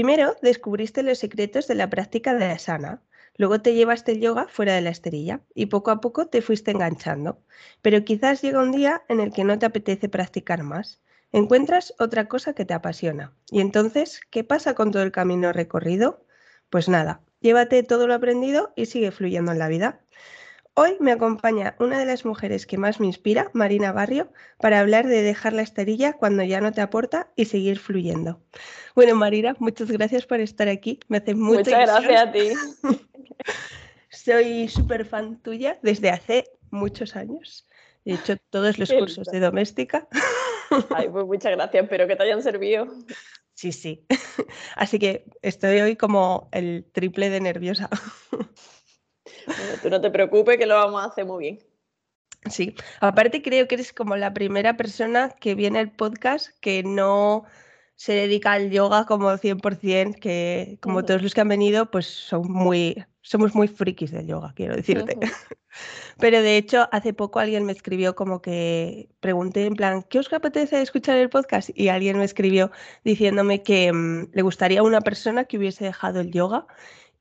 Primero descubriste los secretos de la práctica de asana, luego te llevaste el yoga fuera de la esterilla y poco a poco te fuiste enganchando. Pero quizás llega un día en el que no te apetece practicar más. Encuentras otra cosa que te apasiona. Y entonces, ¿qué pasa con todo el camino recorrido? Pues nada, llévate todo lo aprendido y sigue fluyendo en la vida. Hoy me acompaña una de las mujeres que más me inspira, Marina Barrio, para hablar de dejar la esterilla cuando ya no te aporta y seguir fluyendo. Bueno, Marina, muchas gracias por estar aquí. Me hace mucha Muchas gracias a ti. Soy súper fan tuya desde hace muchos años. He hecho todos los cursos de doméstica. Ay, pues muchas gracias, espero que te hayan servido. Sí, sí. Así que estoy hoy como el triple de nerviosa. Bueno, tú no te preocupes que lo vamos a hacer muy bien. Sí, aparte creo que eres como la primera persona que viene al podcast que no se dedica al yoga como 100%, que como todos los que han venido, pues son muy, somos muy frikis del yoga, quiero decirte. Pero de hecho, hace poco alguien me escribió como que pregunté en plan, ¿qué os apetece escuchar el podcast? Y alguien me escribió diciéndome que mm, le gustaría una persona que hubiese dejado el yoga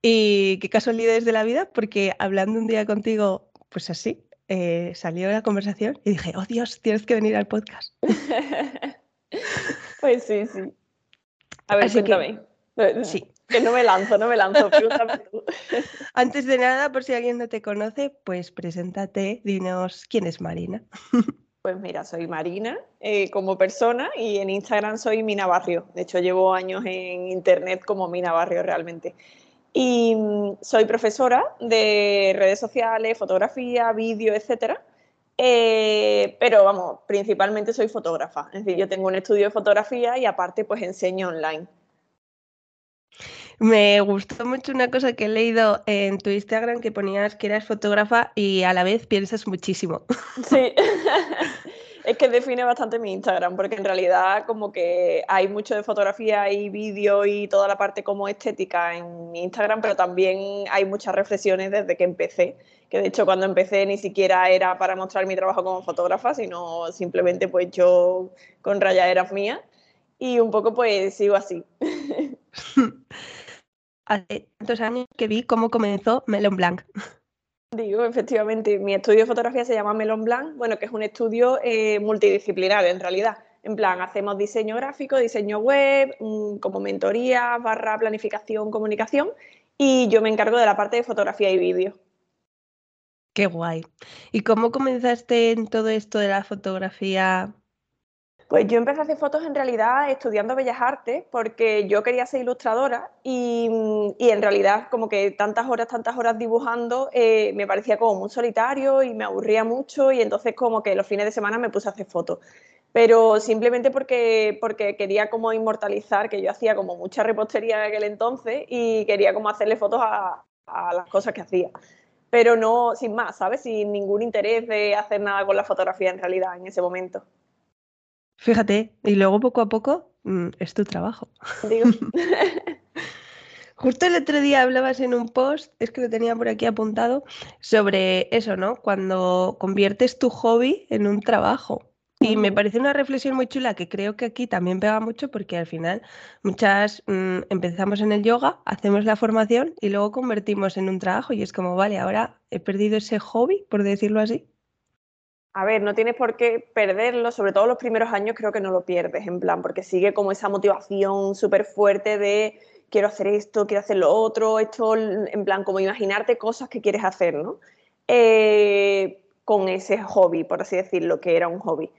y qué casualidades de la vida, porque hablando un día contigo, pues así, eh, salió la conversación y dije, oh Dios, tienes que venir al podcast. pues sí, sí. A ver, cuéntame. Que, sí. Que no me lanzo, no me lanzo, Antes de nada, por si alguien no te conoce, pues preséntate, dinos quién es Marina. Pues mira, soy Marina eh, como persona y en Instagram soy Mina Barrio. De hecho, llevo años en internet como Mina Barrio realmente. Y soy profesora de redes sociales, fotografía, vídeo, etcétera. Eh, pero vamos, principalmente soy fotógrafa. Es decir, yo tengo un estudio de fotografía y aparte pues enseño online. Me gustó mucho una cosa que he leído en tu Instagram que ponías que eras fotógrafa y a la vez piensas muchísimo. Sí, es que define bastante mi Instagram, porque en realidad como que hay mucho de fotografía y vídeo y toda la parte como estética en mi Instagram, pero también hay muchas reflexiones desde que empecé, que de hecho cuando empecé ni siquiera era para mostrar mi trabajo como fotógrafa, sino simplemente pues yo con rayaderas mías y un poco pues sigo así. Hace tantos años que vi cómo comenzó Melon Blanc. Digo, efectivamente, mi estudio de fotografía se llama Melon Blanc, bueno, que es un estudio eh, multidisciplinar en realidad. En plan, hacemos diseño gráfico, diseño web, mm, como mentoría, barra planificación, comunicación, y yo me encargo de la parte de fotografía y vídeo. Qué guay. ¿Y cómo comenzaste en todo esto de la fotografía pues yo empecé a hacer fotos en realidad estudiando Bellas Artes porque yo quería ser ilustradora y, en realidad como que tantas horas, tantas horas dibujando eh, me parecía como muy solitario y me aburría mucho y entonces como que los fines de semana me puse a hacer fotos. Pero simplemente porque, porque quería como inmortalizar, que yo hacía como mucha repostería en aquel entonces y quería como hacerle fotos a, a las cosas que hacía pero no sin más, ¿sabes? Sin ningún interés de hacer nada con la fotografía en realidad en ese momento. Fíjate, y luego poco a poco mm, es tu trabajo. Justo el otro día hablabas en un post, es que lo tenía por aquí apuntado, sobre eso, ¿no? Cuando conviertes tu hobby en un trabajo. Y me parece una reflexión muy chula que creo que aquí también pega mucho porque al final muchas mm, empezamos en el yoga, hacemos la formación y luego convertimos en un trabajo y es como, vale, ahora he perdido ese hobby, por decirlo así. A ver, no tienes por qué perderlo, sobre todo los primeros años creo que no lo pierdes, en plan, porque sigue como esa motivación súper fuerte de quiero hacer esto, quiero hacer lo otro, esto, en plan, como imaginarte cosas que quieres hacer, ¿no? Eh, con ese hobby, por así decirlo, que era un hobby.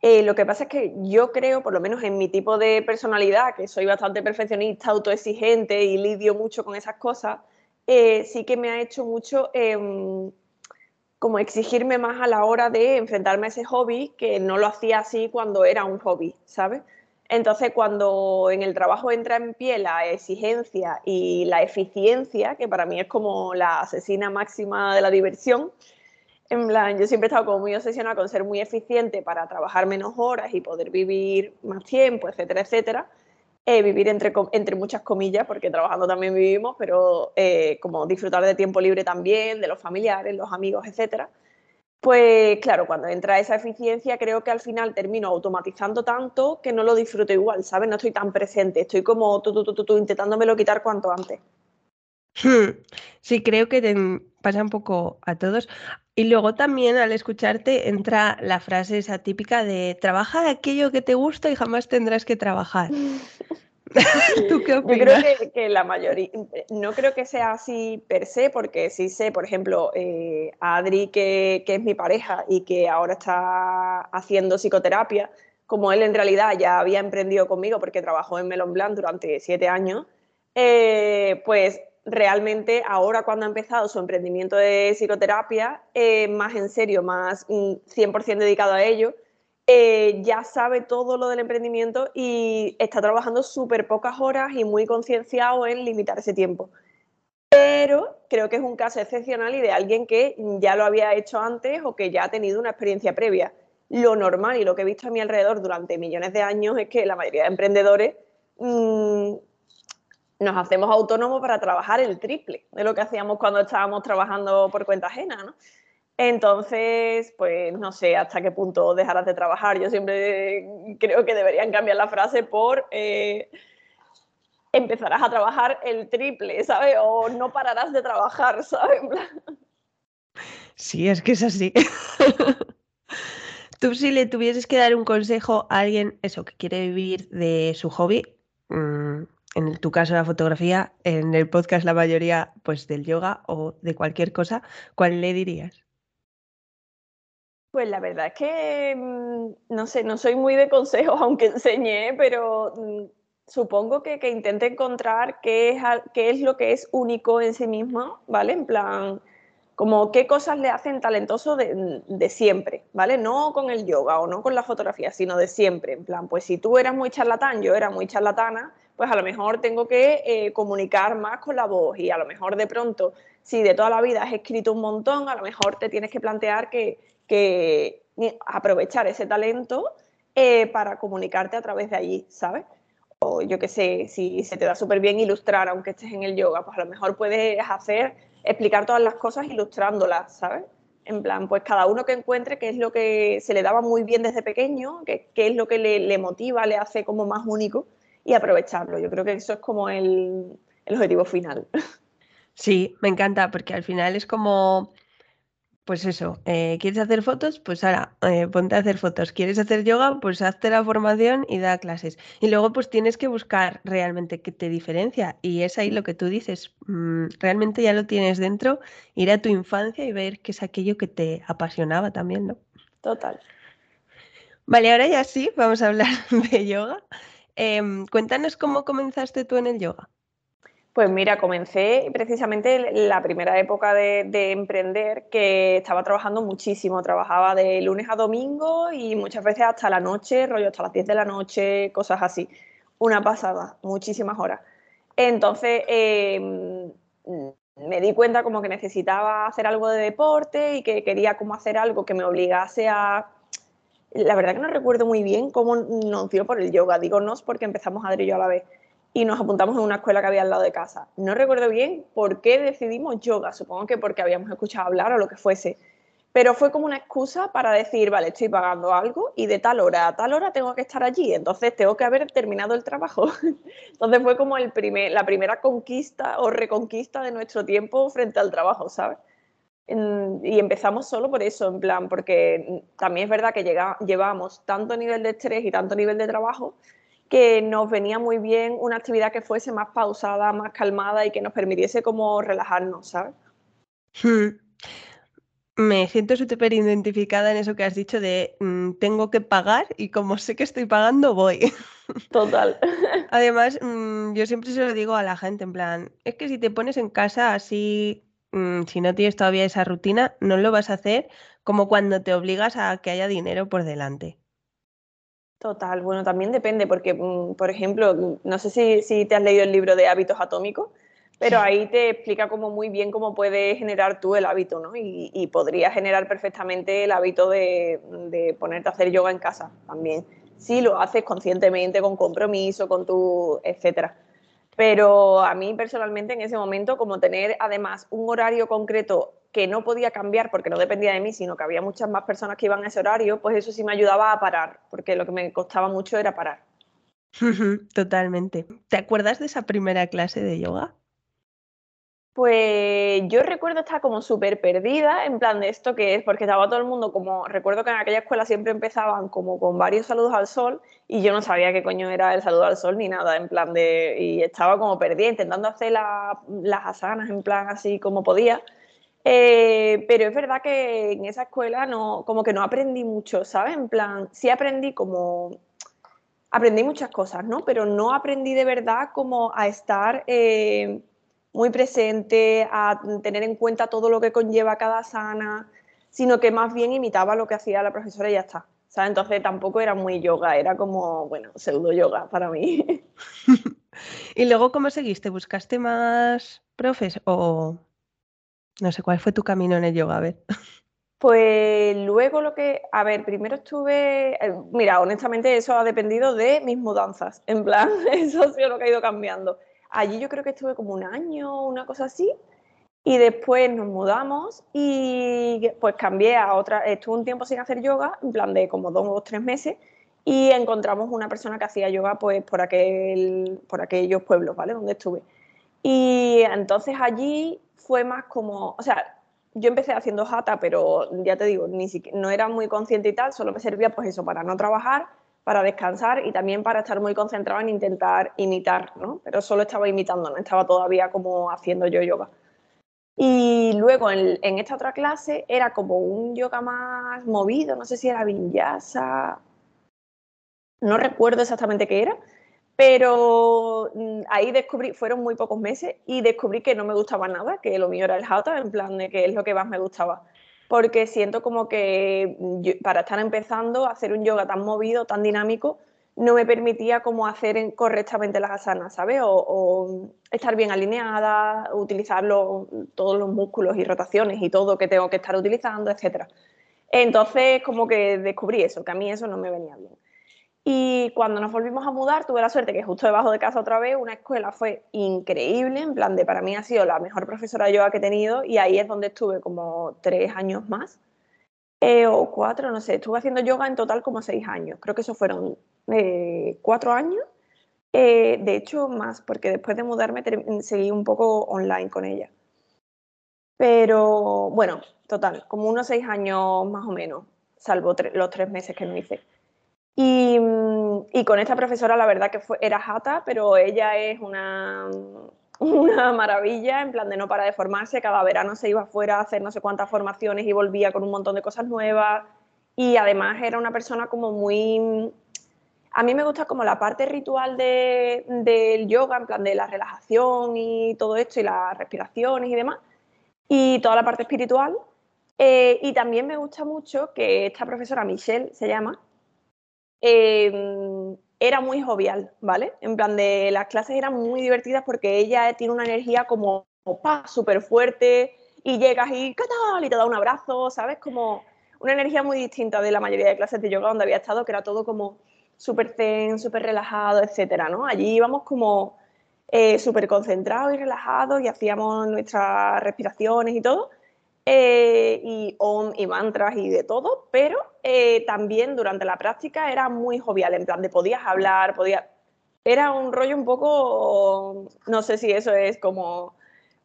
Eh, lo que pasa es que yo creo, por lo menos en mi tipo de personalidad, que soy bastante perfeccionista, autoexigente y lidio mucho con esas cosas, eh, sí que me ha hecho mucho em, como exigirme más a la hora de enfrentarme a ese hobby que no lo hacía así cuando era un hobby, ¿sabes? Entonces, cuando en el trabajo entra en pie la exigencia y la eficiencia, que para mí es como la asesina máxima de la diversión, en plan, yo siempre he estado como muy obsesionada con ser muy eficiente para trabajar menos horas y poder vivir más tiempo, etcétera, etcétera. Eh, vivir entre, entre muchas comillas, porque trabajando también vivimos, pero eh, como disfrutar de tiempo libre también, de los familiares, los amigos, etcétera. Pues claro, cuando entra esa eficiencia, creo que al final termino automatizando tanto que no lo disfruto igual, ¿sabes? No estoy tan presente, estoy como tú, tú, tú, tú, intentándomelo quitar cuanto antes. Hmm. Sí, creo que te pasa un poco a todos. Y luego también al escucharte entra la frase esa típica de trabaja de aquello que te gusta y jamás tendrás que trabajar. ¿Tú qué opinas? Yo creo que, la mayoría, no creo que sea así per se, porque sí sé, por ejemplo, eh, Adri, que, es mi pareja y que ahora está haciendo psicoterapia, como él en realidad ya había emprendido conmigo porque trabajó en Melon Blanc durante siete años, eh, pues realmente ahora cuando ha empezado su emprendimiento de psicoterapia, eh, más en serio, más 100% mm, dedicado a ello, eh, ya sabe todo lo del emprendimiento y está trabajando súper pocas horas y muy concienciado en limitar ese tiempo. Pero creo que es un caso excepcional y de alguien que ya lo había hecho antes o que ya ha tenido una experiencia previa. Lo normal y lo que he visto a mi alrededor durante millones de años es que la mayoría de emprendedores mm, nos hacemos autónomos para trabajar el triple de lo que hacíamos cuando estábamos trabajando por cuenta ajena, ¿no? Entonces, pues no sé hasta qué punto dejarás de trabajar. Yo siempre creo que deberían cambiar la frase por eh, empezarás a trabajar el triple, ¿sabes? O no pararás de trabajar, ¿sabes? Sí, es que es así. Tú si le tuvieses que dar un consejo a alguien, eso, que quiere vivir de su hobby, mm, en tu caso la fotografía, en el podcast la mayoría pues del yoga o de cualquier cosa, ¿cuál le dirías? Pues la verdad es que, mm, no sé, no soy muy de consejos, aunque enseñé, pero mm, supongo que, que intente encontrar qué es, qué es lo que es único en sí mismo, ¿vale? En plan, como qué cosas le hacen talentoso de, de, siempre, ¿vale? No con el yoga o no con la fotografía, sino de siempre. En plan, pues si tú eras muy charlatán, yo era muy charlatana, pues a lo mejor tengo que eh, comunicar más con la voz y a lo mejor de pronto, si de toda la vida has escrito un montón, a lo mejor te tienes que plantear que que aprovechar ese talento eh, para comunicarte a través de allí, ¿sabes? O yo qué sé, si se te da súper bien ilustrar, aunque estés en el yoga, pues a lo mejor puedes hacer, explicar todas las cosas ilustrándolas, ¿sabes? En plan, pues cada uno que encuentre qué es lo que se le daba muy bien desde pequeño, qué, es lo que le, motiva, le hace como más único y aprovecharlo. Yo creo que eso es como el objetivo final. Sí, me encanta, porque al final es como pues eso, eh, ¿quieres hacer fotos? Pues ahora, eh, ponte a hacer fotos. ¿Quieres hacer yoga? Pues hazte la formación y da clases. Y luego pues tienes que buscar realmente qué te diferencia. Y es ahí lo que tú dices, mm, realmente ya lo tienes dentro, ir a tu infancia y ver qué es aquello que te apasionaba también, ¿no? Total. Vale, ahora ya sí, vamos a hablar de yoga. Em, cuéntanos cómo comenzaste tú en el yoga. Pues mira, comencé precisamente la primera época de, emprender que estaba trabajando muchísimo. Trabajaba de lunes a domingo y muchas veces hasta la noche, rollo hasta las 10 de la noche, cosas así. Una pasada, muchísimas horas. Entonces em, me di cuenta como que necesitaba hacer algo de deporte y que quería como hacer algo que me obligase a... La verdad que no recuerdo muy bien cómo nos dio por el yoga. Digo nos porque empezamos a y yo a la vez y nos apuntamos en una escuela que había al lado de casa. No recuerdo bien por qué decidimos yoga, supongo que porque habíamos escuchado hablar o lo que fuese, pero fue como una excusa para decir, vale, estoy pagando algo y de tal hora a tal hora tengo que estar allí, entonces tengo que haber terminado el trabajo. entonces fue como el primer, la primera conquista o reconquista de nuestro tiempo frente al trabajo, ¿sabes? Y empezamos solo por eso, en plan, porque también es verdad que llega, llevamos tanto nivel de estrés y tanto nivel de trabajo que nos venía muy bien una actividad que fuese más pausada, más calmada y que nos permitiese como relajarnos, ¿sabes? Hmm. Me siento súper identificada en eso que has dicho de mm, tengo que pagar y como sé que estoy pagando, voy. Total. Además, mm, yo siempre se lo digo a la gente, en plan, es que si te pones en casa así, mm, si no tienes todavía esa rutina, no lo vas a hacer como cuando te obligas a que haya dinero por delante. Total, bueno, también depende, porque, mm, por ejemplo, no sé si, si te has leído el libro de hábitos atómicos, pero ahí te explica como muy bien cómo puedes generar tú el hábito, ¿no? Y, y podrías generar perfectamente el hábito de, de, ponerte a hacer yoga en casa también. Si lo haces conscientemente, con compromiso, con tu, etcétera. Pero a mí personalmente en ese momento, como tener además un horario concreto que no podía cambiar porque no dependía de mí, sino que había muchas más personas que iban a ese horario, pues eso sí me ayudaba a parar, porque lo que me costaba mucho era parar. Totalmente. ¿Te acuerdas de esa primera clase de yoga? Pues yo recuerdo estar como súper perdida, en plan de esto que es, porque estaba todo el mundo como, recuerdo que en aquella escuela siempre empezaban como con varios saludos al sol y yo no sabía qué coño era el saludo al sol ni nada, en plan de, y estaba como perdida intentando hacer las asanas en plan así como podía. Eh, pero es verdad que en esa escuela no, como que no aprendí mucho, ¿sabes? En plan, sí aprendí como, aprendí muchas cosas, ¿no? Pero no aprendí de verdad como a estar... Eh, muy presente, a tener en cuenta todo lo que conlleva cada sana, sino que más bien imitaba lo que hacía la profesora y ya está. ¿sabes? Entonces tampoco era muy yoga, era como, bueno, pseudo yoga para mí. ¿Y luego cómo seguiste? ¿Buscaste más profes o no sé cuál fue tu camino en el yoga? A ver. Pues luego lo que, a ver, primero estuve, eh, mira, honestamente eso ha dependido de mis mudanzas, en plan, eso ha sido lo que ha ido cambiando. Allí yo creo que estuve como un año, una cosa así, y después nos mudamos y pues cambié a otra, estuve un tiempo sin hacer yoga, en plan de como dos o tres meses, y encontramos una persona que hacía yoga pues por, aquel, por aquellos pueblos, ¿vale? Donde estuve. Y entonces allí fue más como, o sea, yo empecé haciendo jata, pero ya te digo, ni siquiera, no era muy consciente y tal, solo me servía pues eso para no trabajar para descansar y también para estar muy concentrado en intentar imitar, ¿no? Pero solo estaba imitando, no estaba todavía como haciendo yo yoga. Y luego en, esta otra clase era como un yoga más movido, no sé si era vinyasa, no recuerdo exactamente qué era, pero mm, ahí descubrí, fueron muy pocos meses y descubrí que no me gustaba nada, que lo mío era el hatha, en plan de que es lo que más me gustaba porque siento como que para estar empezando, hacer un yoga tan movido, tan dinámico, no me permitía como hacer correctamente las asanas, ¿sabes? O, estar bien alineada, utilizar todos los músculos y rotaciones y todo que tengo que estar utilizando, etc. Entonces, como que descubrí eso, que a mí eso no me venía bien. Y cuando nos volvimos a mudar, tuve la suerte que justo debajo de casa otra vez, una escuela fue increíble, en plan de para mí ha sido la mejor profesora yoga que he tenido y ahí es donde estuve como tres años más, eh, o cuatro, no sé, estuve haciendo yoga en total como seis años, creo que eso fueron eh, cuatro años, eh, de hecho más, porque después de mudarme seguí un poco online con ella. Pero bueno, total, como unos seis años más o menos, salvo los tres meses que no hice. Y, y, con esta profesora la verdad que fue, era jata, pero ella es una, una maravilla, en plan de no para de formarse, cada verano se iba afuera a hacer no sé cuántas formaciones y volvía con un montón de cosas nuevas. Y además era una persona como muy... A mí me gusta como la parte ritual de, del yoga, en plan de la relajación y todo esto, y las respiraciones y demás, y toda la parte espiritual. Eh, y también me gusta mucho que esta profesora, Michelle se llama, Em, era muy jovial, ¿vale? En plan de las clases eran muy divertidas porque ella tiene una energía como, pa, súper fuerte y llegas y ¿qué? Y te da un abrazo, ¿sabes? Como una energía muy distinta de la mayoría de clases de yoga donde había estado, que era todo como súper zen, súper relajado, etcétera, ¿no? Allí íbamos como eh, súper concentrados y relajados y hacíamos nuestras respiraciones y todo. Eh, y om y mantras y de todo, pero eh, también durante la práctica era muy jovial, en plan de podías hablar, podías... Era un rollo un poco, no sé si eso es como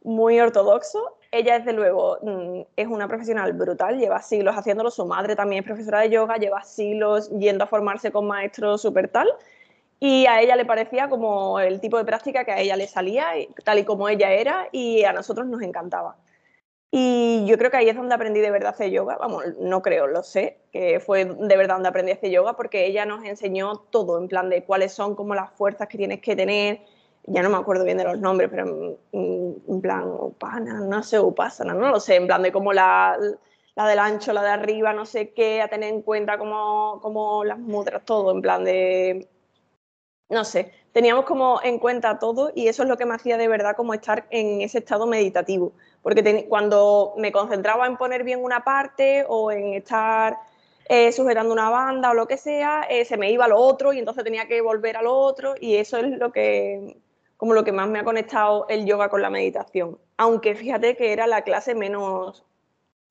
muy ortodoxo. Ella, desde luego, mm, es una profesional brutal, lleva siglos haciéndolo. Su madre también es profesora de yoga, lleva siglos yendo a formarse con maestros súper tal. Y a ella le parecía como el tipo de práctica que a ella le salía, tal y como ella era, y a nosotros nos encantaba. Y yo creo que ahí es donde aprendí de verdad a hacer yoga. Vamos, no creo, lo sé, que fue de verdad donde aprendí a hacer yoga porque ella nos enseñó todo, en plan de cuáles son como las fuerzas que tienes que tener. Ya no me acuerdo bien de los nombres, pero en, plan, upana, no sé, upasana, no lo sé, en plan de cómo las la del ancho, la de arriba, no sé qué, a tener en cuenta como, como las mudras, todo, en plan de, no sé, teníamos como en cuenta todo y eso es lo que me hacía de verdad como estar en ese estado meditativo, porque cuando me concentraba en poner bien una parte o en estar eh, sujetando una banda o lo que sea, eh, se me iba lo otro y entonces tenía que volver a lo otro y eso es lo que, como lo que más me ha conectado el yoga con la meditación. Aunque fíjate que era la clase menos,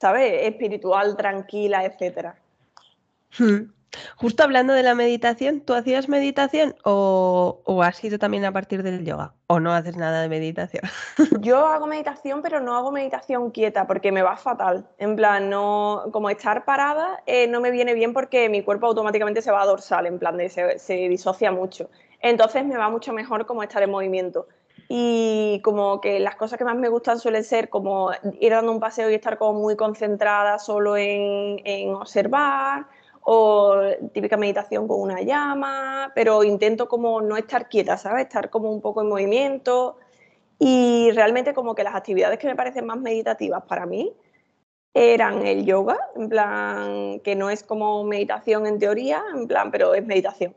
¿sabes? Espiritual, tranquila, etcétera. Hmm. Justo hablando de la meditación, ¿tú hacías meditación o, o, has sido también a partir del yoga? ¿O no haces nada de meditación? Yo hago meditación, pero no hago meditación quieta porque me va fatal. En plan, no, como estar parada eh, no me viene bien porque mi cuerpo automáticamente se va dorsal, en plan, de, se, disocia mucho. Entonces me va mucho mejor como estar en movimiento. Y como que las cosas que más me gustan suelen ser como ir dando un paseo y estar como muy concentrada solo en observar o típica meditación con una llama, pero intento como no estar quieta, ¿sabes? Estar como un poco en movimiento y realmente como que las actividades que me parecen más meditativas para mí eran el yoga, en plan que no es como meditación en teoría, en plan, pero es meditación.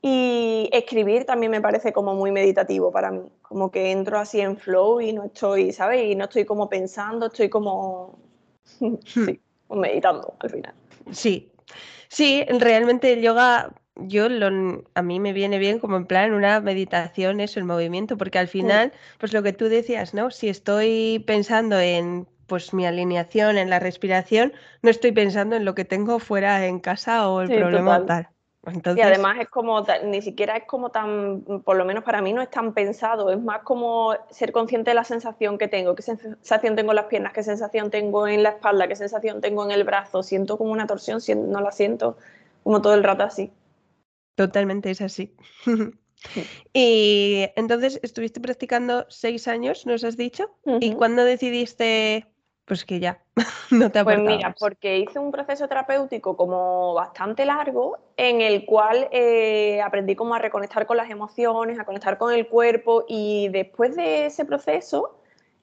Y escribir también me parece como muy meditativo para mí, como que entro así en flow y no estoy, ¿sabes? Y no estoy como pensando, estoy como sí, meditando al final. Sí, Sí, realmente el yoga, yo lo, a mí me viene bien como en plan una meditación, eso, el movimiento, porque al final, pues lo que tú decías, ¿no? Si estoy pensando en pues mi alineación, en la respiración, no estoy pensando en lo que tengo fuera en casa o el problema tal. Y además es como, ni siquiera es como tan, por lo menos para mí no es tan pensado, es más como ser consciente de la sensación que tengo, qué sensación tengo en las piernas, qué sensación tengo en la espalda, qué sensación tengo en el brazo, siento como una torsión, no la siento como todo el rato así. Totalmente es así. y entonces estuviste practicando seis años, nos has dicho, ¿y cuándo decidiste pues que ya, no te Pues mira, porque hice un proceso terapéutico como bastante largo en el cual eh, aprendí como a reconectar con las emociones, a conectar con el cuerpo y después de ese proceso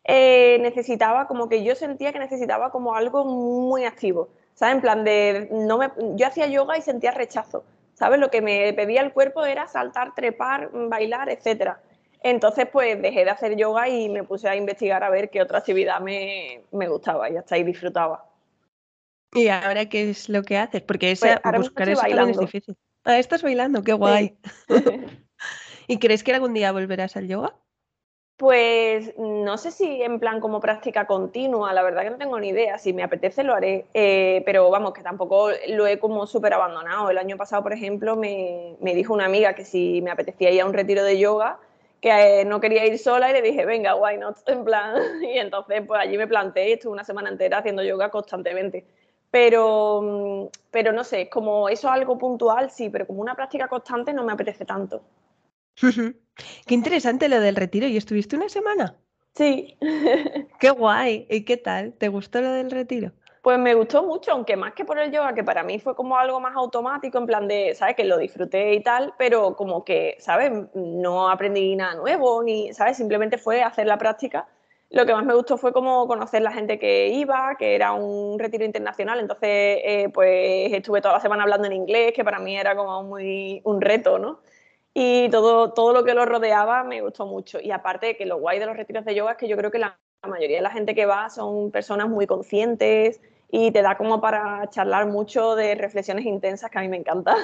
eh, necesitaba como que yo sentía que necesitaba como algo muy activo, ¿sabes? En plan de, no me, yo hacía yoga y sentía rechazo, ¿sabes? Lo que me pedía el cuerpo era saltar, trepar, bailar, etcétera. Entonces, pues dejé de hacer yoga y me puse a investigar a ver qué otra actividad me, gustaba y hasta ahí disfrutaba. ¿Y ahora qué es lo que haces? Porque esa, pues buscar eso también es difícil. Ah, estás bailando, qué guay. ¿Y crees que algún día volverás al yoga? Pues no sé si en plan como práctica continua, la verdad que no tengo ni idea. Si me apetece lo haré, eh, pero vamos, que tampoco lo he como súper abandonado. El año pasado, por ejemplo, me, me dijo una amiga que si me apetecía ir a un retiro de yoga, que eh, no quería ir sola y le dije, venga, why not, en plan, y entonces pues allí me planté y estuve una semana entera haciendo yoga constantemente. Pero, mm, pero no sé, como eso es algo puntual, sí, pero como una práctica constante no me apetece tanto. Qué interesante lo del retiro. ¿Y estuviste una semana? Sí. Qué guay. ¿Y qué tal? ¿Te gustó lo del retiro? Pues me gustó mucho, aunque más que por el yoga, que para mí fue como algo más automático, en plan de, ¿sabes? Que lo disfruté y tal, pero como que, ¿sabes? No aprendí nada nuevo, ni, ¿sabes? Simplemente fue hacer la práctica. Lo que más me gustó fue como conocer la gente que iba, que era un retiro internacional, entonces eh, pues estuve toda la semana hablando en inglés, que para mí era como muy un reto, ¿no? Y todo, todo lo que lo rodeaba me gustó mucho. Y aparte que lo guay de los retiros de yoga es que yo creo que la mayoría de la gente que va son personas muy conscientes, y te da como para charlar mucho de reflexiones intensas que a mí me encanta.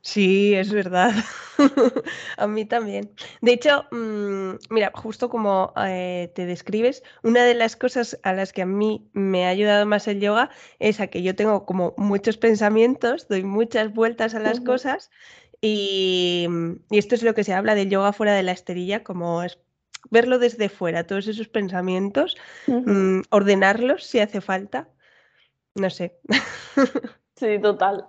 Sí, es verdad. a mí también. De hecho, mm, mira, justo como eh, te describes, una de las cosas a las que a mí me ha ayudado más el yoga es a que yo tengo como muchos pensamientos, doy muchas vueltas a las cosas y, esto es lo que se habla del yoga fuera de la esterilla, como es verlo desde fuera, todos esos pensamientos, mm, ordenarlos si hace falta no sé. Sí, total.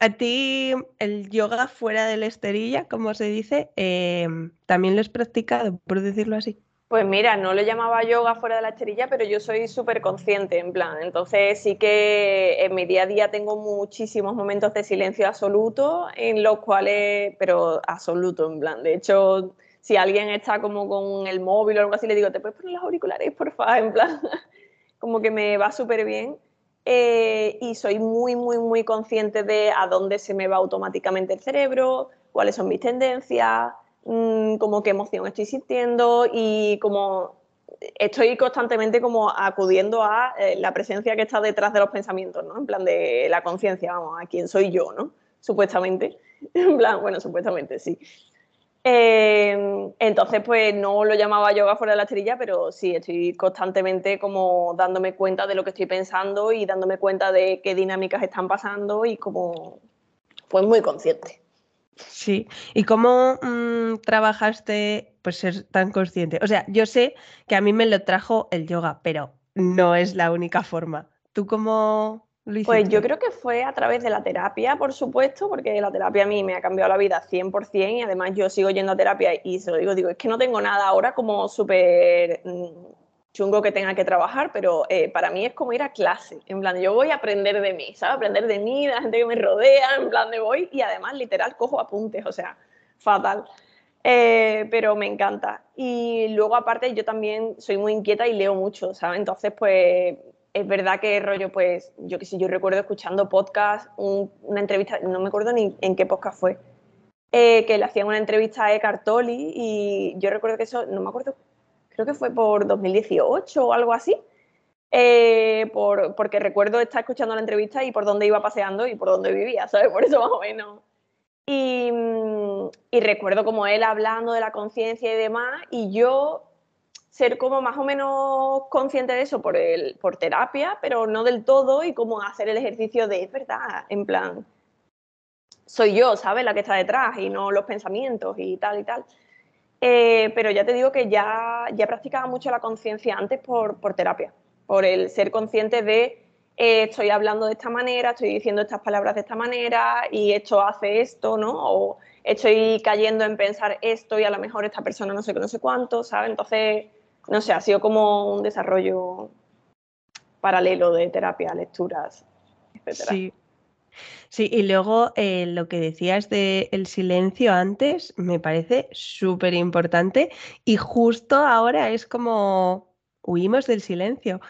A ti el yoga fuera de la esterilla, como se dice, em, también lo has practicado, por decirlo así. Pues mira, no lo llamaba yoga fuera de la esterilla, pero yo soy súper consciente, en plan. Entonces sí que en mi día a día tengo muchísimos momentos de silencio absoluto, en los cuales, pero absoluto, en plan. De hecho, si alguien está como con el móvil o algo así, le digo, ¿te puedes poner los auriculares, por favor? En plan, como que me va súper bien. Eh, y soy muy, muy, muy consciente de a dónde se me va automáticamente el cerebro, cuáles son mis tendencias, mmm, como qué emoción estoy sintiendo y como estoy constantemente como acudiendo a eh, la presencia que está detrás de los pensamientos, ¿no? En plan de la conciencia, vamos, a quién soy yo, ¿no? Supuestamente. En plan, bueno, supuestamente sí. Eh, entonces, pues no lo llamaba yoga fuera de la estrella, pero sí, estoy constantemente como dándome cuenta de lo que estoy pensando y dándome cuenta de qué dinámicas están pasando y como, pues muy consciente. Sí, ¿y cómo mmm, trabajaste pues ser tan consciente? O sea, yo sé que a mí me lo trajo el yoga, pero no es la única forma. ¿Tú cómo? Pues yo creo que fue a través de la terapia, por supuesto, porque la terapia a mí me ha cambiado la vida 100% y además yo sigo yendo a terapia y se lo digo, digo, es que no tengo nada ahora como súper chungo que tenga que trabajar, pero eh, para mí es como ir a clase, en plan, yo voy a aprender de mí, ¿sabes? Aprender de mí, de la gente que me rodea, en plan de voy y además literal cojo apuntes, o sea, fatal. Eh, pero me encanta. Y luego aparte yo también soy muy inquieta y leo mucho, ¿sabes? Entonces pues es verdad que rollo, pues yo que sé, yo recuerdo escuchando podcast, una entrevista, no me acuerdo ni en qué podcast fue, eh, que le hacían una entrevista a Eckhart Tolle y yo recuerdo que eso, no me acuerdo creo que fue por 2018 o algo así, eh, por, porque recuerdo estar escuchando la entrevista y por dónde iba paseando y por dónde vivía, ¿sabes? Por eso más o menos. Y, y recuerdo como él hablando de la conciencia y demás, y yo ser como más o menos consciente de eso por, el, por terapia, pero no del todo, y como hacer el ejercicio de, es verdad, en plan, soy yo, ¿sabes? La que está detrás y no los pensamientos y tal y tal. Eh, pero ya te digo que ya, ya practicaba mucho la conciencia antes por, por, terapia, por el ser consciente de eh, estoy hablando de esta manera, estoy diciendo estas palabras de esta manera y esto hace esto, ¿no? O estoy cayendo en pensar esto y a lo mejor esta persona no sé qué, no sé cuánto, ¿sabes? Entonces, no sé, ha sido como un desarrollo paralelo de terapia, lecturas, etcétera. Sí. Sí, y luego eh, lo que decías del el silencio antes me parece súper importante y justo ahora es como huimos del silencio.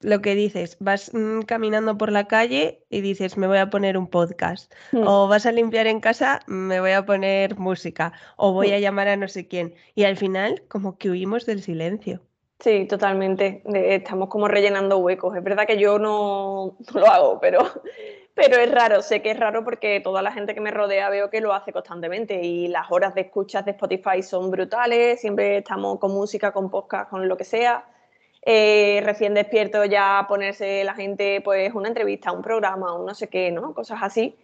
Lo que dices, vas mm, caminando por la calle y dices, me voy a poner un podcast, Hmm, o vas a limpiar en casa, me voy a poner música, o voy hmm. a llamar a no sé quién. Y al final, como que huimos del silencio. Sí, totalmente. Estamos como rellenando huecos. Es verdad que yo no, no lo hago, pero, pero es raro. Sé que es raro porque toda la gente que me rodea veo que lo hace constantemente y las horas de escuchas de Spotify son brutales. Siempre estamos con música, con podcast, con lo que sea. Eh, recién despierto ya ponerse la gente pues una entrevista, un programa, un no sé qué, ¿no? Cosas así.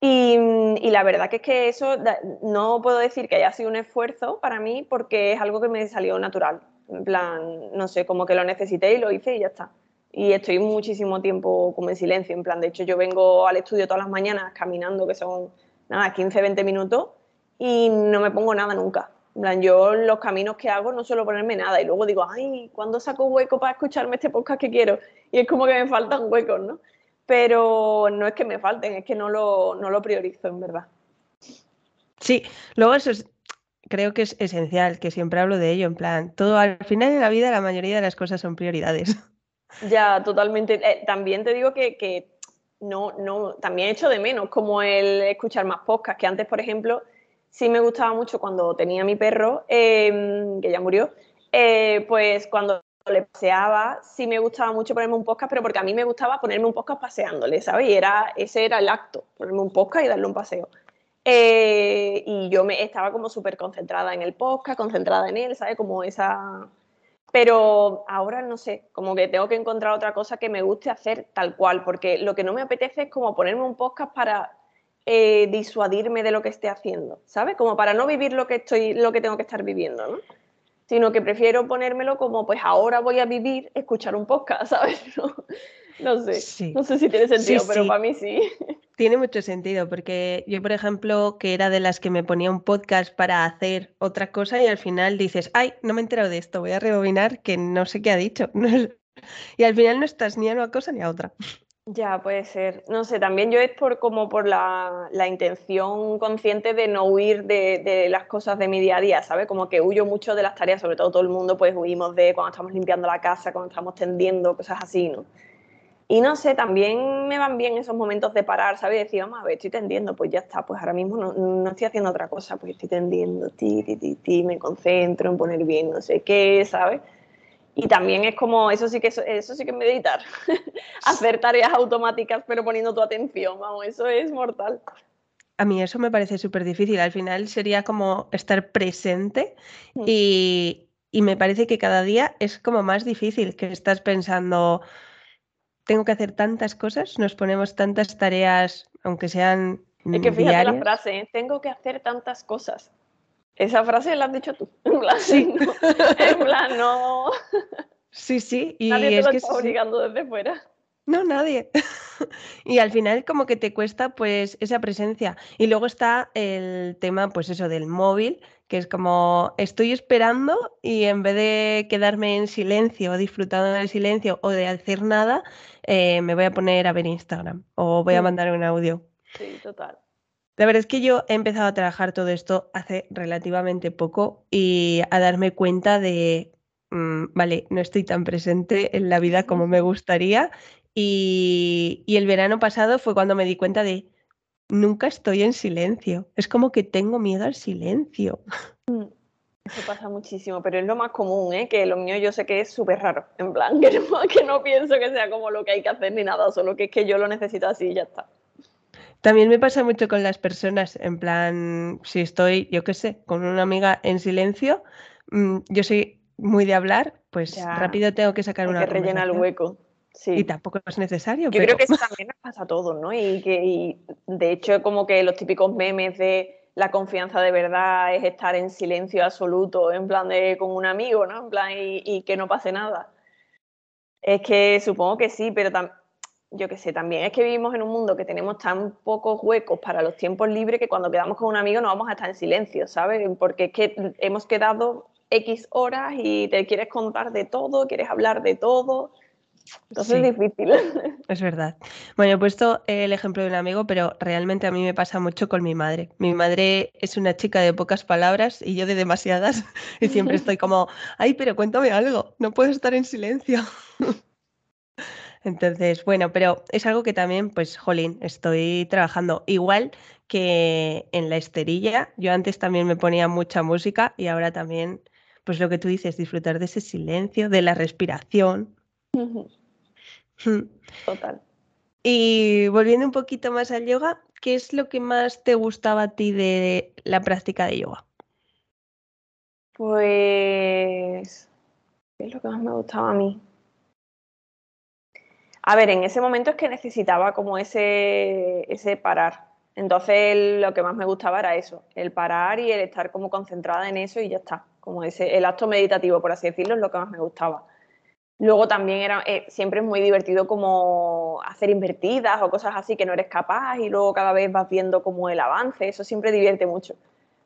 Y, y la verdad que es que eso no puedo decir que haya sido un esfuerzo para mí porque es algo que me salió natural. En plan, no sé, como que lo necesité y lo hice y ya está. Y estoy muchísimo tiempo como en silencio. En plan, de hecho, yo vengo al estudio todas las mañanas caminando, que son nada, 15, 20 minutos, y no me pongo nada nunca. En plan, yo los caminos que hago no suelo ponerme nada. Y luego digo, ay, ¿cuándo saco hueco para escucharme este podcast que quiero? Y es como que me faltan huecos, ¿no? Pero no es que me falten, es que no lo, no lo priorizo, en verdad. Sí, luego eso es, creo que es esencial, que siempre hablo de ello, en plan, todo al final de la vida la mayoría de las cosas son prioridades. Ya, totalmente. Eh, también te digo que, que no, no, también echo de menos como el escuchar más podcasts, que antes, por ejemplo, sí me gustaba mucho cuando tenía mi perro, eh, que ya murió, eh, pues cuando le paseaba, sí me gustaba mucho ponerme un podcast, pero porque a mí me gustaba ponerme un podcast paseándole, ¿sabes? Y era, ese era el acto, ponerme un podcast y darle un paseo. Eh, y yo me estaba como súper concentrada en el podcast, concentrada en él, ¿sabes? Como esa... Pero ahora no sé, como que tengo que encontrar otra cosa que me guste hacer tal cual, porque lo que no me apetece es como ponerme un podcast para eh, disuadirme de lo que esté haciendo, ¿sabes? Como para no vivir lo que estoy, lo que tengo que estar viviendo, ¿no? Sino que prefiero ponérmelo como, pues ahora voy a vivir, escuchar un podcast, ¿sabes? No, no sé, Sí, no sé si tiene sentido, sí, pero sí. para mí sí. Tiene mucho sentido, porque yo, por ejemplo, que era de las que me ponía un podcast para hacer otra cosa y al final dices, ay, no me he enterado de esto, voy a rebobinar que no sé qué ha dicho. Y al final no estás ni a una cosa ni a otra. Ya, puede ser. No sé, también yo es por como por la, la intención consciente de no huir de, de las cosas de mi día a día, ¿sabes? Como que huyo mucho de las tareas, sobre todo todo el mundo, pues huimos de cuando estamos limpiando la casa, cuando estamos tendiendo, cosas así, ¿no? Y no sé, también me van bien esos momentos de parar, ¿sabes? Decir, vamos a ver, estoy tendiendo, pues ya está, pues ahora mismo no, no, estoy haciendo otra cosa, pues estoy tendiendo, ti, ti, ti, ti, me concentro en poner bien no sé qué, ¿sabes? Y también es como, eso sí que, eso sí que es meditar, hacer tareas automáticas pero poniendo tu atención, vamos, eso es mortal. A mí eso me parece súper difícil, al final sería como estar presente mm. y, y me parece que cada día es como más difícil, que estás pensando tengo que hacer tantas cosas, nos ponemos tantas tareas, aunque sean. Es que fíjate la frase, ¿eh? tengo que hacer tantas cosas. Esa frase la has dicho tú. En plan, sí. no, en plan, no. Sí, sí. Y nadie te lo está obligando desde fuera. No, nadie. y al final como que te cuesta pues esa presencia. Y luego está el tema pues eso del móvil, que es como estoy esperando y en vez de quedarme en silencio, disfrutando del silencio o de hacer nada, eh, me voy a poner a ver Instagram o voy a mandar un audio. Sí, total. La verdad es que yo he empezado a trabajar todo esto hace relativamente poco y a darme cuenta de, mm, vale, no estoy tan presente en la vida como me gustaría y, y el verano pasado fue cuando me di cuenta de, nunca estoy en silencio. Es como que tengo miedo al silencio. Mm, eso pasa muchísimo, pero es lo más común, ¿eh? que lo mío yo sé que es súper raro. En plan, que no, que no pienso que sea como lo que hay que hacer ni nada, solo que es que yo lo necesito así y ya está. También me pasa mucho con las personas, en plan, si estoy, yo qué sé, con una amiga en silencio, mm, yo soy muy de hablar, pues rápido tengo que sacar una. Que rellena el hueco. Y tampoco es necesario. Yo creo que eso también nos pasa a todos, ¿no? Y que de hecho como que los típicos memes de la confianza de verdad es estar en silencio absoluto, en plan de con un amigo, ¿no? En plan y, que no pase nada. Es que supongo que sí, pero yo qué sé, también es que vivimos en un mundo que tenemos tan pocos huecos para los tiempos libres que cuando quedamos con un amigo no vamos a estar en silencio, ¿sabes? Porque es que hemos quedado X horas y te quieres contar de todo, quieres hablar de todo entonces es difícil. Es verdad. Bueno, he puesto el ejemplo de un amigo, pero realmente a mí me pasa mucho con mi madre. Mi madre es una chica de pocas palabras y yo de demasiadas. Y siempre estoy como, ay, pero cuéntame algo, no puedo estar en silencio. Entonces, bueno, pero es algo que también, pues, jolín, estoy trabajando. Igual que en la esterilla, yo antes también me ponía mucha música y ahora también, pues lo que tú dices, disfrutar de ese silencio, de la respiración, Total. Y volviendo un poquito más al yoga, ¿qué es lo que más te gustaba a ti de la práctica de yoga? Pues, ¿qué es lo que más me gustaba a mí? A ver, en ese momento es que necesitaba como ese, ese parar. Entonces lo que más me gustaba era eso, el parar y el estar como concentrada en eso y ya está. Como ese, el acto meditativo, por así decirlo, es lo que más me gustaba. Luego también era, eh, siempre es muy divertido como hacer invertidas o cosas así que no eres capaz y luego cada vez vas viendo como el avance, eso siempre divierte mucho.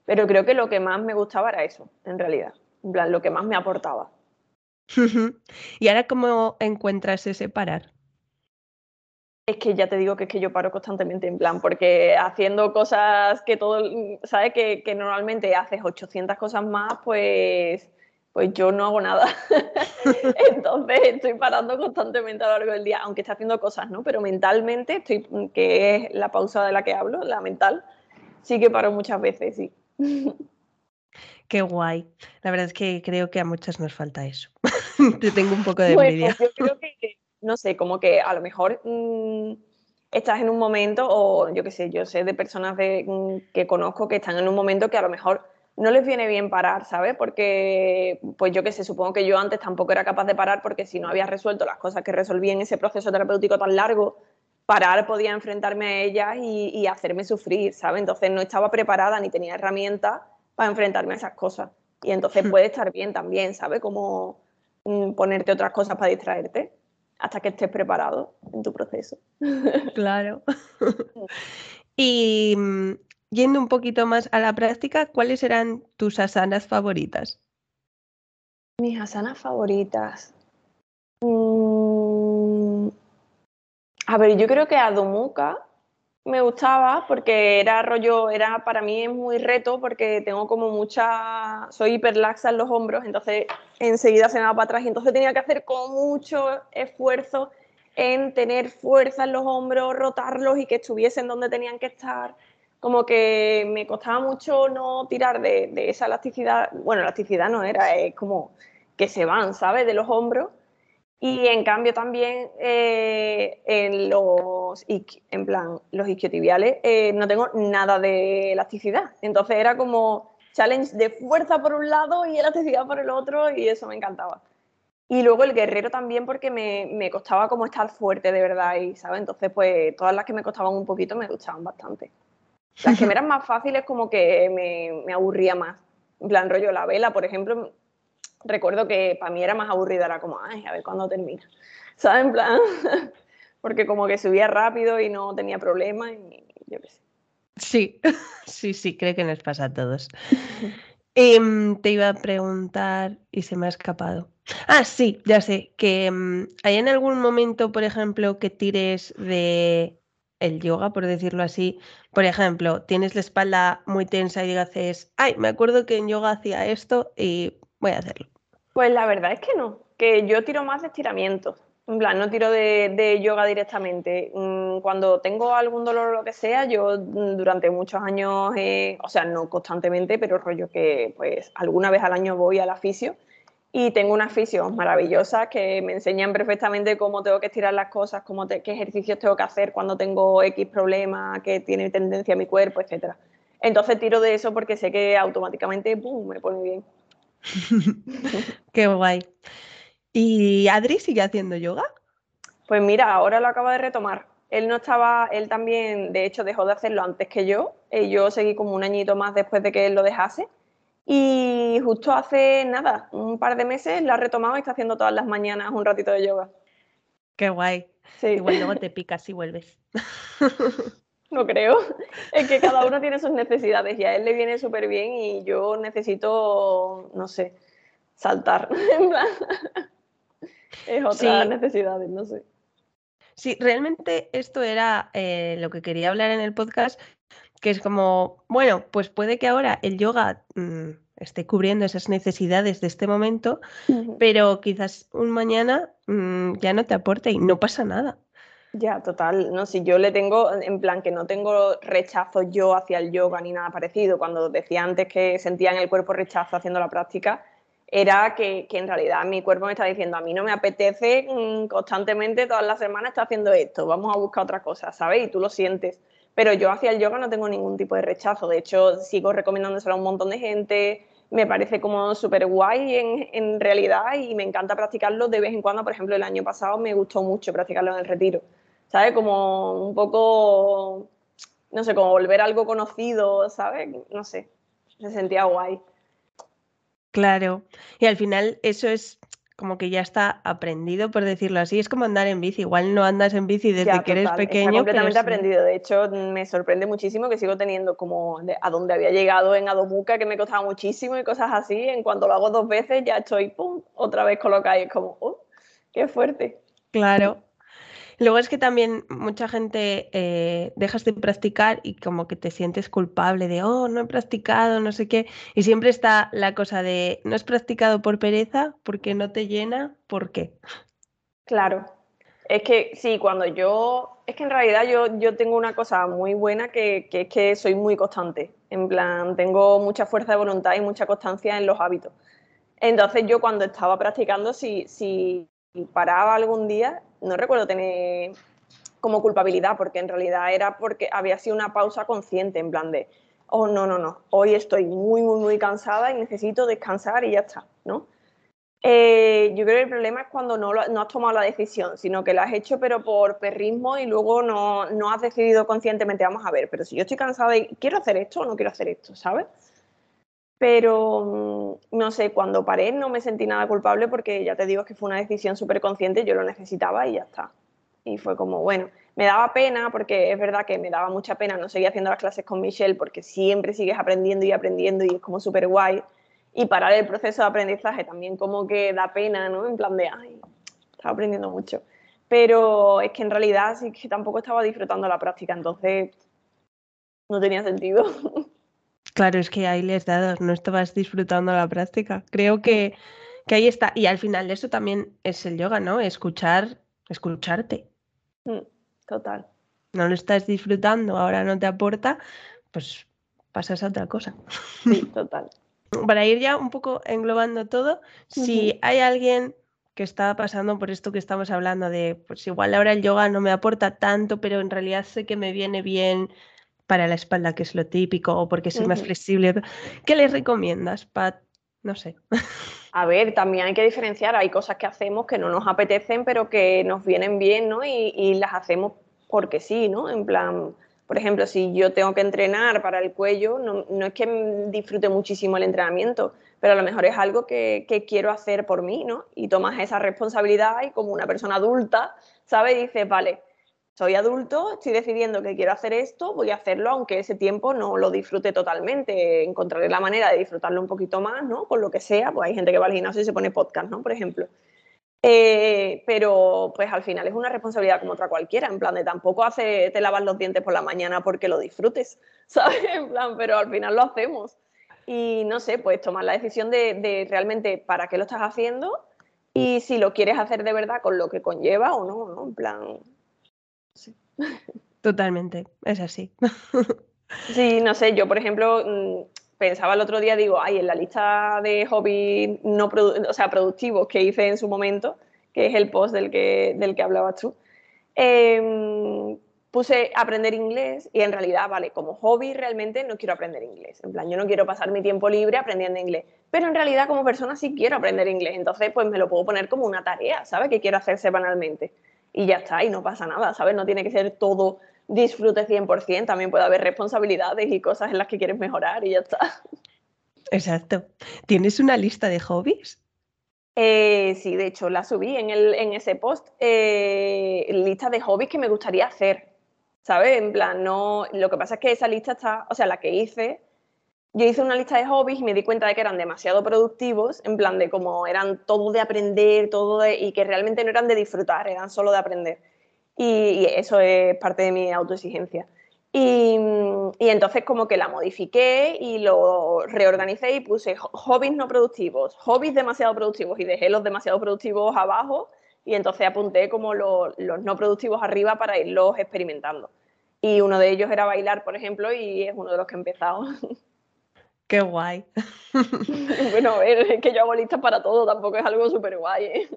Pero creo que lo que más me gustaba era eso, en realidad, en plan, lo que más me aportaba. ¿Y ahora cómo encuentras ese parar? Es que ya te digo que es que yo paro constantemente en plan, porque haciendo cosas que todo, ¿sabes? Que, que normalmente haces 800 cosas más, pues pues yo no hago nada. Entonces estoy parando constantemente a lo largo del día, aunque esté haciendo cosas, ¿no? Pero mentalmente, estoy, que es la pausa de la que hablo, la mental, sí que paro muchas veces, sí. Qué guay. La verdad es que creo que a muchas nos falta eso. Te tengo un poco de envidia. yo creo que, no sé, como que a lo mejor mm, estás en un momento, o yo qué sé, yo sé de personas de, mm, que conozco que están en un momento que a lo mejor no les viene bien parar, ¿sabes? Porque, pues yo qué sé, supongo que yo antes tampoco era capaz de parar porque si no había resuelto las cosas que resolví en ese proceso terapéutico tan largo, parar podía enfrentarme a ellas y, hacerme sufrir, ¿sabes? Entonces no estaba preparada ni tenía herramientas para enfrentarme a esas cosas. Y entonces hmm. puede estar bien también, ¿sabes? Como mm, ponerte otras cosas para distraerte hasta que estés preparado en tu proceso. Claro. y mm, yendo un poquito más a la práctica, ¿cuáles eran tus asanas favoritas? Mis asanas favoritas. Mm, a ver, yo creo que Adumuka me gustaba porque era rollo, era para mí es muy reto porque tengo como mucha, soy hiperlaxa en los hombros, entonces enseguida se me va para atrás y entonces tenía que hacer con mucho esfuerzo en tener fuerza en los hombros, rotarlos y que estuviesen donde tenían que estar. Como que me costaba mucho no tirar de, esa elasticidad. Bueno, elasticidad no era, es como que se van, ¿sabes? De los hombros. Y en cambio también eh, en los, en plan, los isquiotibiales eh, no tengo nada de elasticidad. Entonces era como challenge de fuerza por un lado y elasticidad por el otro y eso me encantaba. Y luego el guerrero también porque me, me, costaba como estar fuerte de verdad y, ¿sabes? Entonces, pues todas las que me costaban un poquito me gustaban bastante. Las que me eran más fáciles como que me, me aburría más. En plan, rollo la vela, por ejemplo, recuerdo que para mí era más aburrida, era como, ay, a ver cuándo termina. ¿Sabes? En plan, porque como que subía rápido y no tenía problemas y yo qué sé. Sí, sí, sí, creo que nos pasa a todos. Em, te iba a preguntar y se me ha escapado. Ah, sí, ya sé, que em, hay en algún momento, por ejemplo, que tires de el yoga, por decirlo así. Por ejemplo, tienes la espalda muy tensa y digas, ay, me acuerdo que en yoga hacía esto y voy a hacerlo. Pues la verdad es que no, que yo tiro más de estiramiento. En plan, no tiro de, yoga directamente. Mm, cuando tengo algún dolor o lo que sea, yo mm, durante muchos años, o sea, no constantemente, pero rollo que pues alguna vez al año voy al fisio y tengo unas fisios maravillosas que me enseñan perfectamente cómo tengo que estirar las cosas, cómo qué ejercicios tengo que hacer cuando tengo X problema, que tiene tendencia a mi cuerpo, etc. Entonces tiro de eso porque sé que automáticamente ¡pum! me pone bien. Qué guay. ¿Y Adri sigue haciendo yoga? Pues mira, ahora lo acaba de retomar. Él no estaba, él también, de hecho, dejó de hacerlo antes que yo. Eh, yo seguí como un añito más después de que él lo dejase. Y justo hace nada, un par de meses, lo ha retomado y está haciendo todas las mañanas un ratito de yoga. Qué guay. Sí. Igual luego te picas y vuelves. No creo. Es que cada uno tiene sus necesidades y a él le viene súper bien y yo necesito, no sé, saltar. es otra necesidades, no sé. Sí, realmente esto era eh, lo que quería hablar en el podcast, que es como, bueno, pues puede que ahora el yoga mm, esté cubriendo esas necesidades de este momento, pero quizás un mañana mm, ya no te aporte y no pasa nada. Ya, total. No, si yo le tengo, en plan, que no tengo rechazo yo hacia el yoga ni nada parecido. Cuando decía antes que sentía en el cuerpo rechazo haciendo la práctica, era que, en realidad mi cuerpo me está diciendo, a mí no me apetece mm, constantemente, todas las semanas está haciendo esto, vamos a buscar otra cosa, ¿sabes? Y tú lo sientes. Pero yo hacia el yoga no tengo ningún tipo de rechazo. De hecho, sigo recomendándoselo a un montón de gente. Me parece como súper guay en, en realidad y me encanta practicarlo de vez en cuando. Por ejemplo, el año pasado me gustó mucho practicarlo en el retiro. ¿Sabes? Como un poco, no sé, como volver a algo conocido, ¿sabes? No sé, se sentía guay. Claro, y al final eso es como que ya está aprendido, por decirlo así. Es como andar en bici. Igual no andas en bici desde que eres pequeño. Está completamente aprendido. De hecho, me sorprende muchísimo que sigo teniendo como a donde había llegado en Adomuca, que me costaba muchísimo y cosas así. En cuanto lo hago dos veces, ya estoy, pum, otra vez colocada y es como, ¡oh, qué fuerte! Claro. Luego es que también mucha gente eh, dejas de practicar y como que te sientes culpable de, oh, no he practicado, no sé qué. Y siempre está la cosa de, no has practicado por pereza, porque no te llena, ¿por qué? Claro. Es que sí, cuando yo, es que en realidad yo, yo tengo una cosa muy buena que, que es que soy muy constante. En plan, tengo mucha fuerza de voluntad y mucha constancia en los hábitos. Entonces yo cuando estaba practicando, si, si paraba algún día, no recuerdo tener como culpabilidad, porque en realidad era porque había sido una pausa consciente, en plan de, oh, no, no, no, hoy estoy muy, muy, muy cansada y necesito descansar y ya está, ¿no? Eh, yo creo que el problema es cuando no, no, has tomado la decisión, sino que la has hecho pero por perrismo y luego no, no, has decidido conscientemente, vamos a ver, pero si yo estoy cansada y quiero hacer esto o no quiero hacer esto, ¿sabes? Pero mm, no sé, cuando paré no me sentí nada culpable porque ya te digo que fue una decisión súper consciente, yo lo necesitaba y ya está. Y fue como, bueno, me daba pena porque es verdad que me daba mucha pena no seguir haciendo las clases con Michelle porque siempre sigues aprendiendo y aprendiendo y es como súper guay. Y parar el proceso de aprendizaje también como que da pena, ¿no? En plan de, ay, estaba aprendiendo mucho. Pero es que en realidad sí que tampoco estaba disfrutando la práctica, entonces no tenía sentido. Claro, es que ahí les dado, no estabas disfrutando la práctica. Creo que, ahí está. Y al final de eso también es el yoga, ¿no? Escuchar, escucharte. Mm, total. No lo estás disfrutando, ahora no te aporta, pues pasas a otra cosa. Sí, total. Para ir ya un poco englobando todo, si hay alguien que está pasando por esto que estamos hablando de, pues igual ahora el yoga no me aporta tanto, pero en realidad sé que me viene bien para la espalda, que es lo típico, o porque soy más flexible. ¿Qué les recomiendas, Pat? No sé. A ver, también hay que diferenciar, hay cosas que hacemos que no nos apetecen, pero que nos vienen bien, ¿no? Y, y las hacemos porque sí, ¿no? En plan, por ejemplo, si yo tengo que entrenar para el cuello, no, no es que disfrute muchísimo el entrenamiento, pero a lo mejor es algo que, quiero hacer por mí, ¿no? Y tomas esa responsabilidad y como una persona adulta, ¿sabes? Dices, vale, soy adulto, estoy decidiendo que quiero hacer esto, voy a hacerlo aunque ese tiempo no lo disfrute totalmente, encontraré la manera de disfrutarlo un poquito más, ¿no? Con lo que sea, pues hay gente que va al gimnasio y se pone podcast, ¿no? Por ejemplo. Eh, pero pues al final es una responsabilidad como otra cualquiera, en plan de tampoco hace, te lavas los dientes por la mañana porque lo disfrutes, ¿sabes? En plan, pero al final lo hacemos y no sé, pues tomar la decisión de, realmente para qué lo estás haciendo y si lo quieres hacer de verdad con lo que conlleva o no, ¿no? En plan. Totalmente, es así. sí, no sé, yo por ejemplo mm, pensaba el otro día, digo, ay, en la lista de hobbies no o sea, productivos que hice en su momento, que es el post del que, del que hablabas tú, eh, puse aprender inglés y en realidad, vale, como hobby realmente no quiero aprender inglés. En plan, yo no quiero pasar mi tiempo libre aprendiendo inglés, pero en realidad como persona sí quiero aprender inglés. Entonces, pues me lo puedo poner como una tarea, ¿sabes? Que quiero hacer semanalmente. Y ya está, y no pasa nada, ¿sabes? No tiene que ser todo disfrute 100%, también puede haber responsabilidades y cosas en las que quieres mejorar y ya está. Exacto. ¿Tienes una lista de hobbies? Eh, sí, de hecho la subí en, el, en ese post, eh, lista de hobbies que me gustaría hacer. ¿sabes? En plan, no, lo que pasa es que esa lista está, o sea, la que hice, yo hice una lista de hobbies y me di cuenta de que eran demasiado productivos, en plan de como eran todo de aprender, todo de, y que realmente no eran de disfrutar, eran solo de aprender. Y, eso es parte de mi autoexigencia. Y, y, entonces como que la modifiqué y lo reorganicé y puse hobbies no productivos, hobbies demasiado productivos y dejé los demasiado productivos abajo y entonces apunté como los no productivos arriba para irlos experimentando. Y uno de ellos era bailar, por ejemplo, y es uno de los que he empezado. Qué guay. bueno, es que yo hago listas para todo, tampoco es algo súper guay. ¿eh?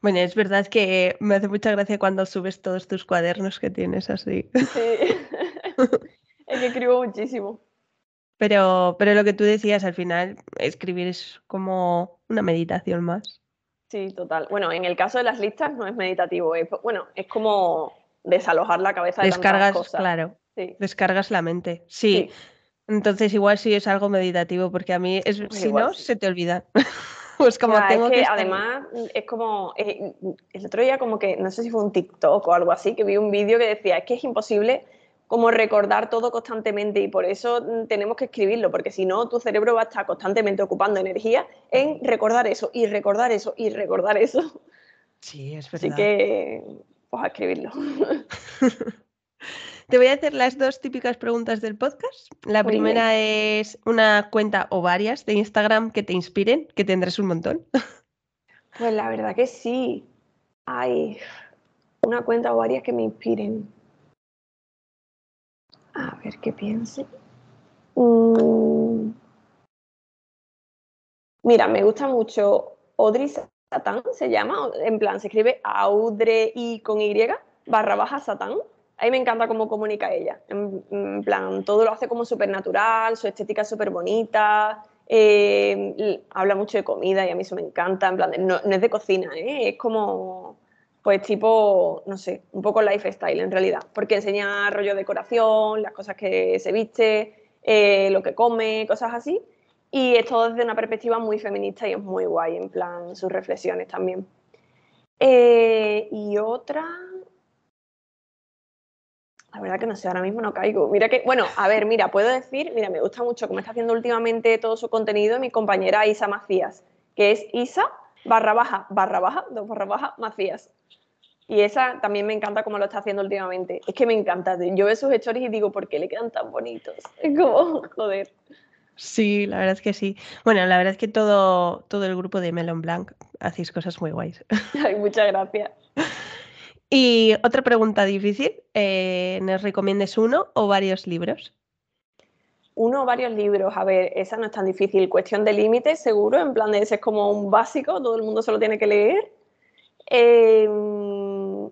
Bueno, es verdad que me hace mucha gracia cuando subes todos tus cuadernos que tienes así. Sí, es que escribo muchísimo. Pero, pero lo que tú decías, al final, escribir es como una meditación más. Sí, total. Bueno, en el caso de las listas no es meditativo, es, bueno, es como desalojar la cabeza de Descargas, cosas. claro. Descargas la mente. Sí. Entonces igual sí es algo meditativo, porque a mí es, si no, se te olvida. pues como tengo que, además es como eh, el otro día como que no sé si fue un TikTok o algo así que vi un vídeo que decía es que es imposible como recordar todo constantemente y por eso mm, tenemos que escribirlo, porque si no, tu cerebro va a estar constantemente ocupando energía en recordar eso y recordar eso y recordar eso. Sí, es verdad. Así que, pues a escribirlo. Te voy a hacer las dos típicas preguntas del podcast. La primera es una cuenta o varias de Instagram que te inspiren, que tendrás un montón. Pues la verdad que sí. Hay una cuenta o varias que me inspiren. A ver qué piense. Mm. Mira, me gusta mucho Audrey Satán, se llama, en plan, se escribe Audrey y con Y, barra baja Satán. A mí me encanta cómo comunica ella. En, plan, todo lo hace como súper natural, su estética es súper bonita, eh, habla mucho de comida y a mí eso me encanta. En plan, no, es de cocina, ¿eh? es como pues tipo, no sé, un poco lifestyle en realidad, porque enseña rollo de decoración, las cosas que se viste, eh, lo que come, cosas así. Y es todo desde una perspectiva muy feminista y es muy guay, en plan, sus reflexiones también. Y otra... La verdad que no sé, ahora mismo no caigo. Mira que, bueno, a ver, mira, puedo decir, mira, me gusta mucho cómo está haciendo últimamente todo su contenido mi compañera Isa Macías, que es Isa barra baja, barra baja, dos barra baja, Macías. Y esa también me encanta como lo está haciendo últimamente. Es que me encanta. Yo veo sus stories y digo, ¿por qué le quedan tan bonitos? Es como, joder. Sí, la verdad es que sí. Bueno, la verdad es que todo, todo el grupo de Melon Blanc hacéis cosas muy guays. Ay, muchas gracias. Y otra pregunta difícil, eh, ¿nos recomiendes uno o varios libros? Uno o varios libros, a ver, esa no es tan difícil. Cuestión de límites, seguro, en plan de ese es como un básico, todo el mundo se lo tiene que leer. Em,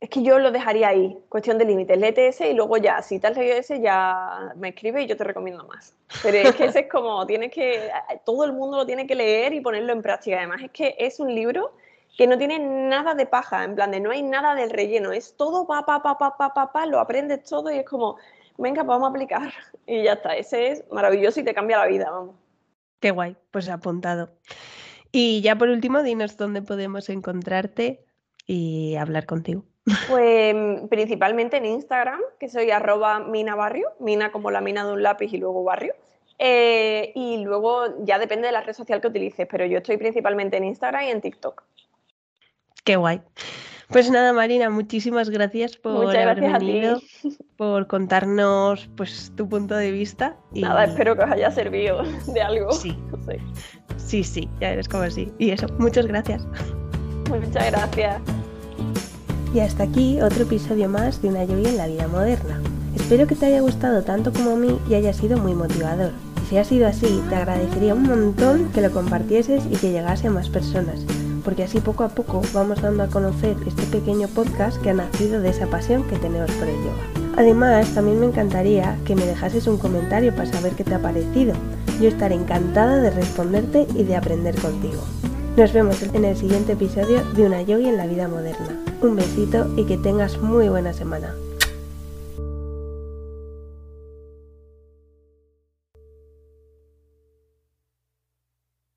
es que yo lo dejaría ahí, cuestión de límites. Léete ese y luego ya, si te has leído ese, ya me escribe y yo te recomiendo más. Pero es que ese es como, tienes que, todo el mundo lo tiene que leer y ponerlo en práctica. Además, es que es un libro que no tiene nada de paja, en plan de no hay nada del relleno, es todo pa, pa, pa, pa, pa, pa, pa, lo aprendes todo y es como, venga, pues vamos a aplicar. Y ya está, ese es maravilloso y te cambia la vida, vamos. Qué guay, pues apuntado. Y ya por último, dinos dónde podemos encontrarte y hablar contigo. Pues principalmente en Instagram, que soy arroba mina barrio, mina como la mina de un lápiz y luego barrio. Eh, y luego ya depende de la red social que utilices, pero yo estoy principalmente en Instagram y en TikTok. Qué guay. Pues nada, Marina, muchísimas gracias por haber venido, por contarnos pues tu punto de vista. Y... Nada, espero que os haya servido de algo. Sí, sí, sí, ya eres como así. Y eso, muchas gracias. Muchas gracias. Y hasta aquí otro episodio más de Una lluvia en la vida moderna. Espero que te haya gustado tanto como a mí y haya sido muy motivador. Y si ha sido así, te agradecería un montón que lo compartieses y que llegase a más personas porque así poco a poco vamos dando a conocer este pequeño podcast que ha nacido de esa pasión que tenemos por el yoga. Además, también me encantaría que me dejases un comentario para saber qué te ha parecido. Yo estaré encantada de responderte y de aprender contigo. Nos vemos en el siguiente episodio de Una Yogi en la vida moderna. Un besito y que tengas muy buena semana.